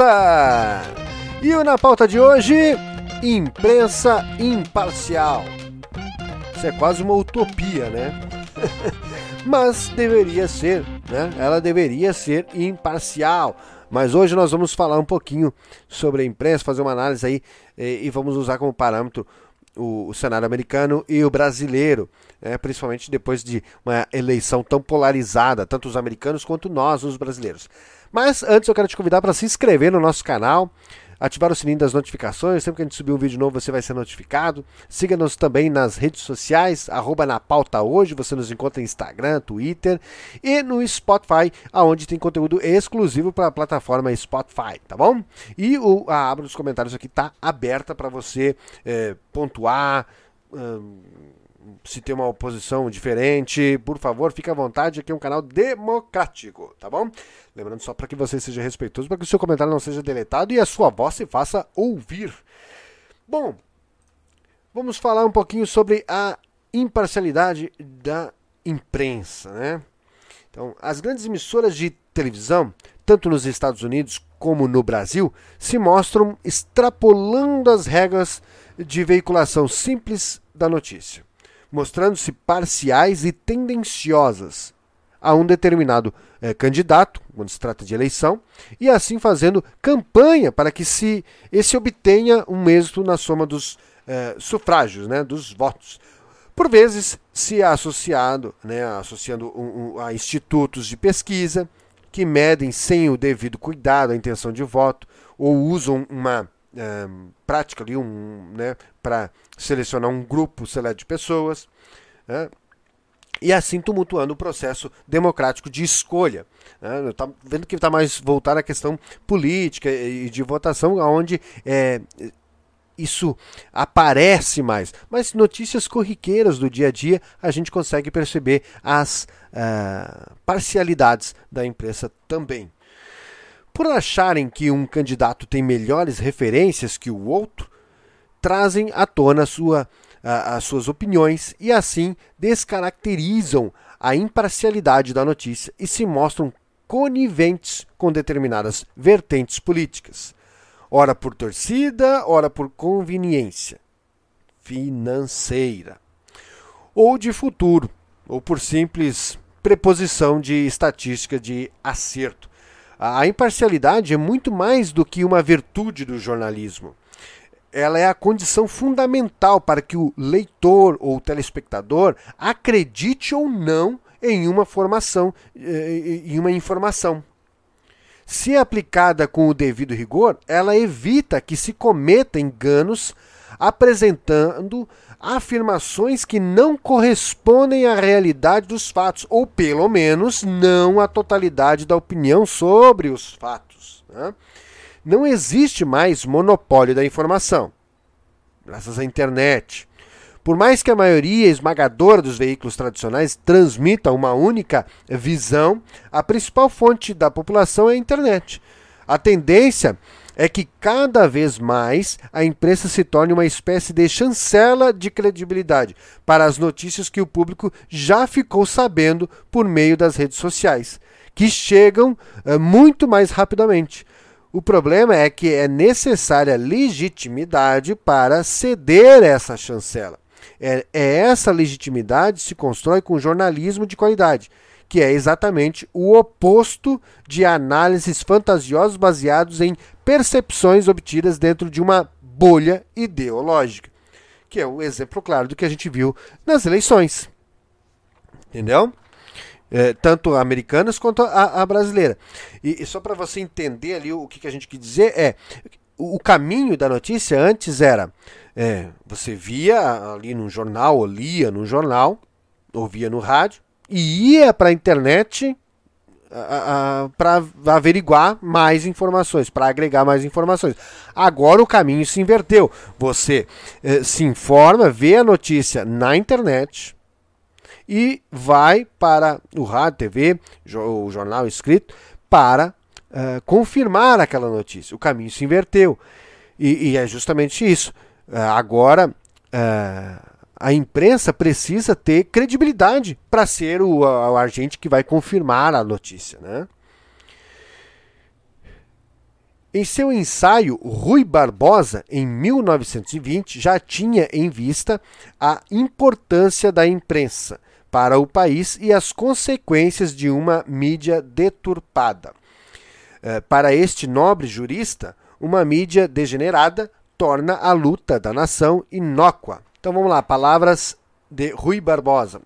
pauta! E o na pauta de hoje, imprensa imparcial. Isso é quase uma utopia, né? Mas deveria ser, né? Ela deveria ser imparcial. Mas hoje nós vamos falar um pouquinho sobre a imprensa, fazer uma análise aí e, vamos usar como parâmetro o, o cenário americano e o brasileiro, né? principalmente depois de uma eleição tão polarizada, tanto os americanos quanto nós, os brasileiros. Mas antes eu quero te convidar para se inscrever no nosso canal, ativar o sininho das notificações, sempre que a gente subir um vídeo novo você vai ser notificado. Siga-nos também nas redes sociais, arroba na pauta hoje, você nos encontra no Instagram, Twitter e no Spotify, aonde tem conteúdo exclusivo para a plataforma Spotify, tá bom? E o, a aba dos comentários aqui está aberta para você é, pontuar. Hum, se tem uma oposição diferente, por favor, fique à vontade, aqui é um canal democrático, tá bom? Lembrando só para que você seja respeitoso, para que o seu comentário não seja deletado e a sua voz se faça ouvir. Bom, vamos falar um pouquinho sobre a imparcialidade da imprensa, né? Então, as grandes emissoras de televisão, tanto nos Estados Unidos como no Brasil, se mostram extrapolando as regras de veiculação simples da notícia mostrando-se parciais e tendenciosas a um determinado eh, candidato, quando se trata de eleição, e assim fazendo campanha para que se esse obtenha um êxito na soma dos eh, sufrágios, né, dos votos. Por vezes se é associado, né, associando um, um, a institutos de pesquisa que medem sem o devido cuidado a intenção de voto ou usam uma prática ali, um, né, para selecionar um grupo seleto de pessoas. Né, e assim tumultuando o processo democrático de escolha. Né, tá vendo que está mais voltado à questão política e de votação, onde é, isso aparece mais. Mas notícias corriqueiras do dia a dia a gente consegue perceber as uh, parcialidades da imprensa também. Por acharem que um candidato tem melhores referências que o outro, trazem à tona sua, as suas opiniões e assim descaracterizam a imparcialidade da notícia e se mostram coniventes com determinadas vertentes políticas, ora por torcida, ora por conveniência financeira, ou de futuro, ou por simples preposição de estatística de acerto. A imparcialidade é muito mais do que uma virtude do jornalismo. Ela é a condição fundamental para que o leitor ou telespectador acredite ou não em uma formação, eh, em uma informação. Se aplicada com o devido rigor, ela evita que se cometa enganos apresentando afirmações que não correspondem à realidade dos fatos, ou pelo menos não à totalidade da opinião sobre os fatos. Né? Não existe mais monopólio da informação, graças à internet. Por mais que a maioria esmagadora dos veículos tradicionais transmita uma única visão, a principal fonte da população é a internet. A tendência é que cada vez mais a imprensa se torne uma espécie de chancela de credibilidade para as notícias que o público já ficou sabendo por meio das redes sociais, que chegam uh, muito mais rapidamente. O problema é que é necessária legitimidade para ceder essa chancela. É, é essa legitimidade que se constrói com jornalismo de qualidade que é exatamente o oposto de análises fantasiosas baseados em percepções obtidas dentro de uma bolha ideológica, que é o exemplo claro do que a gente viu nas eleições. Entendeu? É, tanto americanas quanto a, a brasileira. E, e só para você entender ali o que, que a gente quer dizer é o, o caminho da notícia antes era é, você via ali no jornal, ou lia no jornal, ouvia no rádio, e ia para a internet para averiguar mais informações, para agregar mais informações. Agora o caminho se inverteu. Você eh, se informa, vê a notícia na internet e vai para o rádio, TV, o jornal escrito, para uh, confirmar aquela notícia. O caminho se inverteu. E, e é justamente isso. Uh, agora. Uh, a imprensa precisa ter credibilidade para ser o, o, agente que vai confirmar a notícia. Né? Em seu ensaio, Rui Barbosa, em 1920, já tinha em vista a importância da imprensa para o país e as consequências de uma mídia deturpada. Eh, para este nobre jurista, uma mídia degenerada torna a luta da nação inócua. Então vamos lá, palavras de Rui Barbosa.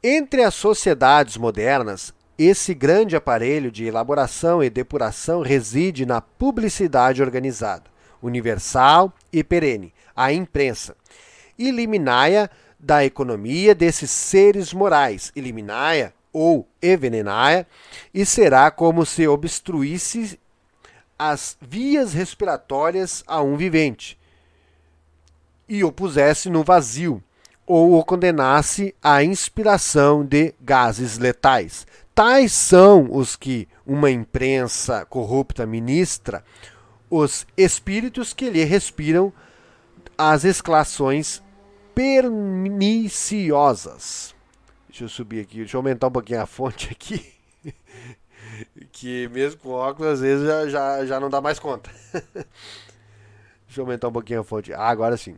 Entre as sociedades modernas, esse grande aparelho de elaboração e depuração reside na publicidade organizada, universal e perene, a imprensa. Eliminai-a da economia desses seres morais, eliminai-a ou envenenai-a, e será como se obstruísse as vias respiratórias a um vivente e o pusesse no vazio, ou o condenasse à inspiração de gases letais. Tais são os que uma imprensa corrupta ministra, os espíritos que lhe respiram as exclações perniciosas. Deixa eu subir aqui, deixa eu aumentar um pouquinho a fonte aqui. que mesmo com óculos, às vezes já, já, já não dá mais conta. deixa eu aumentar um pouquinho a fonte. Ah, agora sim.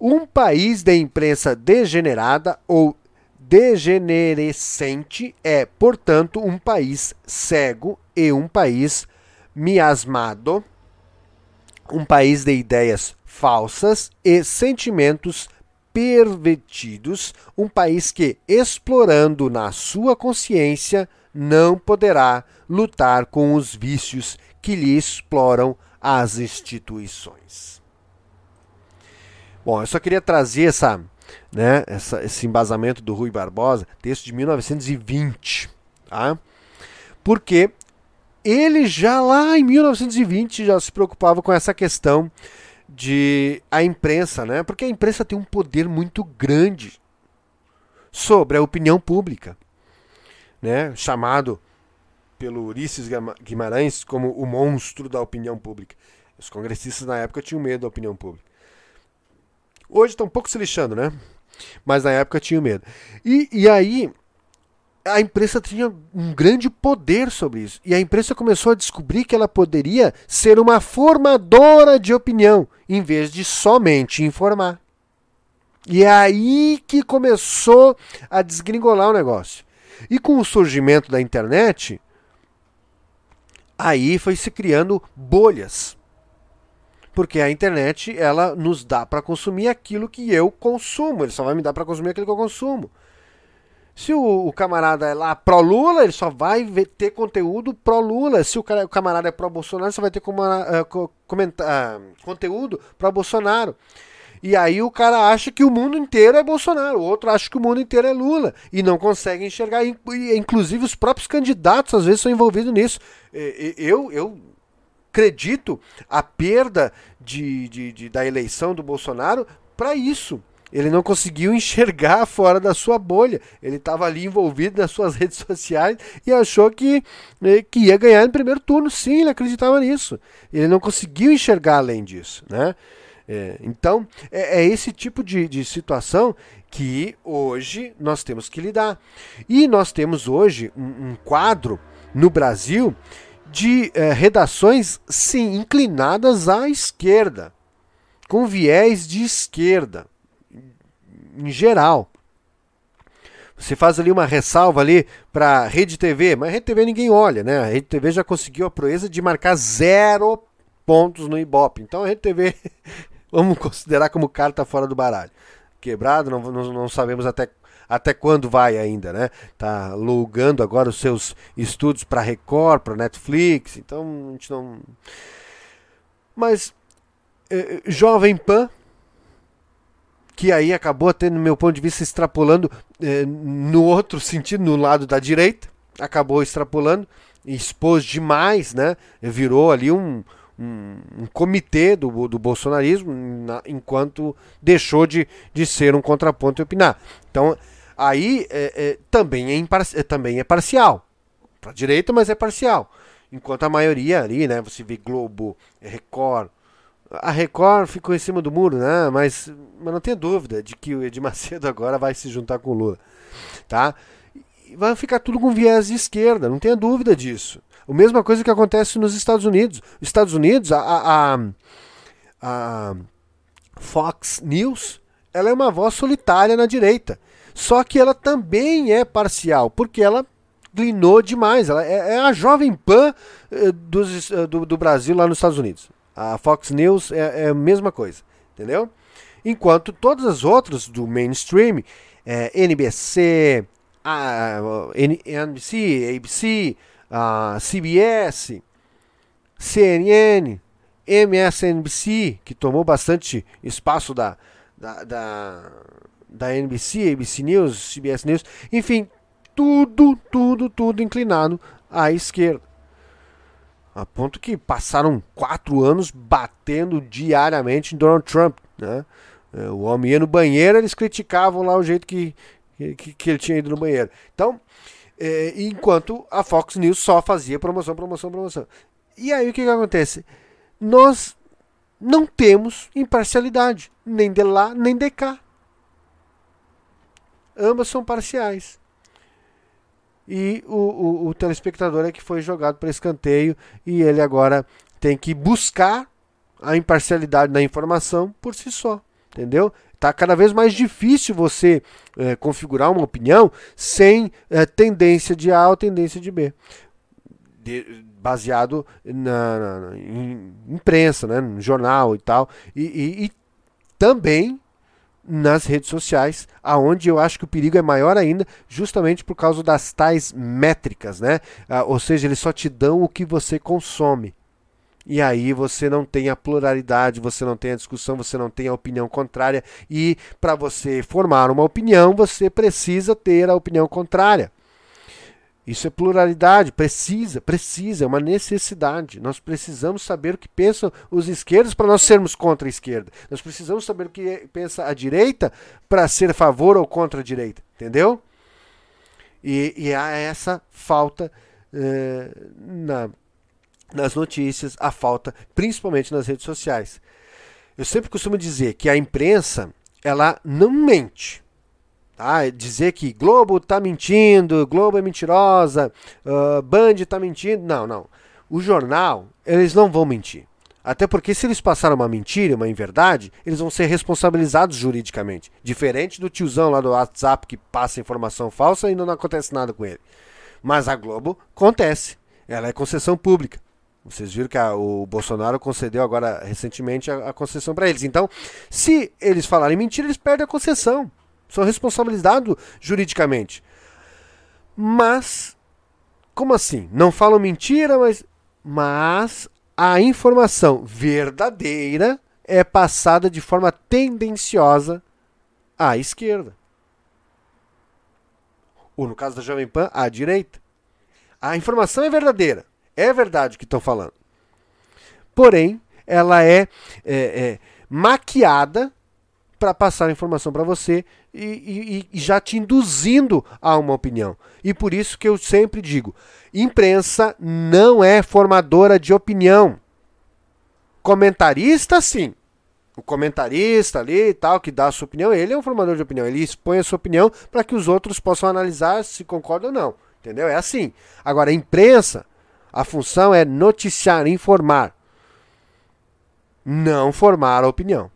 Um país de imprensa degenerada ou degenerescente é, portanto, um país cego e um país miasmado, um país de ideias falsas e sentimentos pervertidos, um país que, explorando na sua consciência, não poderá lutar com os vícios que lhe exploram as instituições. Bom, eu só queria trazer essa, né, essa, esse embasamento do Rui Barbosa, texto de 1920, tá? Porque ele já lá em 1920 já se preocupava com essa questão de a imprensa, né? Porque a imprensa tem um poder muito grande sobre a opinião pública, né? Chamado pelo Ulisses Guimarães como o monstro da opinião pública. Os congressistas na época tinham medo da opinião pública. Hoje estão um pouco se lixando, né? Mas na época tinha medo. E, e aí a imprensa tinha um grande poder sobre isso. E a imprensa começou a descobrir que ela poderia ser uma formadora de opinião, em vez de somente informar. E é aí que começou a desgringolar o negócio. E com o surgimento da internet, aí foi se criando bolhas porque a internet ela nos dá para consumir aquilo que eu consumo, ele só vai me dar para consumir aquilo que eu consumo. Se o, o camarada é lá pró-Lula, ele só vai ver, ter conteúdo pró-Lula. Se o, cara, o, camarada é pró-Bolsonaro, só vai ter como, uh, comenta, uh, conteúdo pró-Bolsonaro. E aí o cara acha que o mundo inteiro é Bolsonaro, o outro acha que o mundo inteiro é Lula. E não consegue enxergar. Inclusive os próprios candidatos às vezes são envolvidos nisso. Eu, eu acredito a perda de, de, de da eleição do Bolsonaro para isso. Ele não conseguiu enxergar fora da sua bolha. Ele estava ali envolvido nas suas redes sociais e achou que, né, que ia ganhar no primeiro turno. Sim, ele acreditava nisso. Ele não conseguiu enxergar além disso. Né? É, então, é, é, esse tipo de, de situação que hoje nós temos que lidar. E nós temos hoje um, um quadro no Brasil de eh, redações, sim, inclinadas à esquerda, com viés de esquerda, em geral. Você faz ali uma ressalva ali para Rede TV, mas Rede TV ninguém olha, né? A Rede TV já conseguiu a proeza de marcar zero pontos no Ibope. Então a Rede TV, vamos considerar como carta fora do baralho. Quebrado, não, não, não sabemos até até quando vai ainda, né? Tá alugando agora os seus estudos para Record, para Netflix, então a gente não. Mas eh, Jovem Pan, que aí acabou no meu ponto de vista extrapolando eh, no outro sentido, no lado da direita, acabou extrapolando, expôs demais, né? Virou ali um, um, um, comitê do, do bolsonarismo, na, enquanto deixou de, de ser um contraponto e opinar. Então, aí é, é, também, é é, também é parcial. Para a direita, mas é parcial. Enquanto a maioria ali, né, você vê Globo, Record. A Record ficou em cima do muro, né? Mas, mas não tenha dúvida de que o Edir Macedo agora vai se juntar com o Lula. Tá? vai ficar tudo com viés de esquerda, não tenha dúvida disso. A mesma coisa que acontece nos Estados Unidos. Os Estados Unidos, a, a, a Fox News, ela é uma voz solitária na direita. Só que ela também é parcial, porque ela glinou demais. Ela é, é a jovem pan eh, eh, do, do, Brasil lá nos Estados Unidos. A Fox News é, é, a mesma coisa, entendeu? Enquanto todas as outras do mainstream, é, NBC, a, NBC, ABC, a CBS, CNN, MSNBC, que tomou bastante espaço da, da, da, da NBC, ABC News, CBS News, enfim, tudo, tudo, tudo inclinado à esquerda. A ponto que passaram quatro anos batendo diariamente em Donald Trump. Né? É, o homem ia no banheiro, eles criticavam lá o jeito que, que, que ele tinha ido no banheiro. Então, é, enquanto a Fox News só fazia promoção, promoção, promoção. E aí o que, que acontece? Nós não temos imparcialidade, nem de lá, nem de cá. Ambas são parciais. E o, o, o telespectador é que foi jogado para escanteio e ele agora tem que buscar a imparcialidade da informação por si só. Entendeu? Tá cada vez mais difícil você é, configurar uma opinião sem é, tendência de A ou tendência de B. De, baseado na, na, em imprensa, né, no jornal e tal. E, e, e, também nas redes sociais, aonde eu acho que o perigo é maior ainda, justamente por causa das tais métricas, né? Ah, ou seja, eles só te dão o que você consome. E aí você não tem a pluralidade, você não tem a discussão, você não tem a opinião contrária. E para você formar uma opinião, você precisa ter a opinião contrária. Isso é pluralidade, precisa, precisa, é uma necessidade. Nós precisamos saber o que pensam os esquerdos para nós sermos contra a esquerda. Nós precisamos saber o que pensa a direita para ser a favor ou contra a direita, entendeu? E, e há essa falta eh, na, nas notícias, a falta, principalmente nas redes sociais. Eu sempre costumo dizer que a imprensa, ela não mente. Tá? Dizer que Globo está mentindo, Globo é mentirosa, uh, Band está mentindo. Não, não. O jornal, eles não vão mentir. Até porque se eles passaram uma mentira, uma inverdade, eles vão ser responsabilizados juridicamente. Diferente do tiozão lá do WhatsApp que passa informação falsa e não acontece nada com ele. Mas a Globo acontece. Ela é concessão pública. Vocês viram que a, o Bolsonaro concedeu agora recentemente a, a concessão para eles. Então, se eles falarem mentira, eles perdem a concessão. São responsabilizados juridicamente. Mas, como assim? Não falam mentira, mas. Mas a informação verdadeira é passada de forma tendenciosa à esquerda. Ou no caso da Jovem Pan, à direita. A informação é verdadeira. É verdade o que estão falando. Porém, ela é, é, é maquiada para passar informação para você e, e, e, já te induzindo a uma opinião. E por isso que eu sempre digo: imprensa não é formadora de opinião. Comentarista, sim. O comentarista ali e tal, que dá a sua opinião, ele é um formador de opinião. Ele expõe a sua opinião para que os outros possam analisar se concordam ou não. Entendeu? É assim. Agora, a imprensa a função é noticiar, informar, não formar a opinião.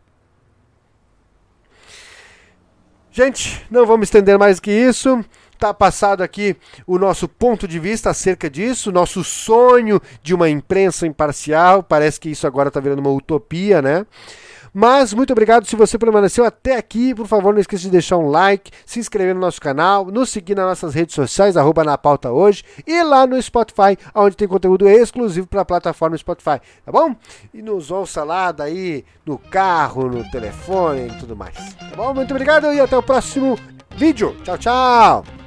Gente, não vamos estender mais que isso. Tá passado aqui o nosso ponto de vista acerca disso, nosso sonho de uma imprensa imparcial. Parece que isso agora está virando uma utopia, né? Mas muito obrigado se você permaneceu até aqui. Por favor, não esqueça de deixar um like, se inscrever no nosso canal, nos seguir nas nossas redes sociais, arroba na pauta hoje, e lá no Spotify, onde tem conteúdo exclusivo para a plataforma Spotify, tá bom? E nos ouça lá daí no carro, no telefone e tudo mais. Tá bom? Muito obrigado e até o próximo vídeo. Tchau, tchau!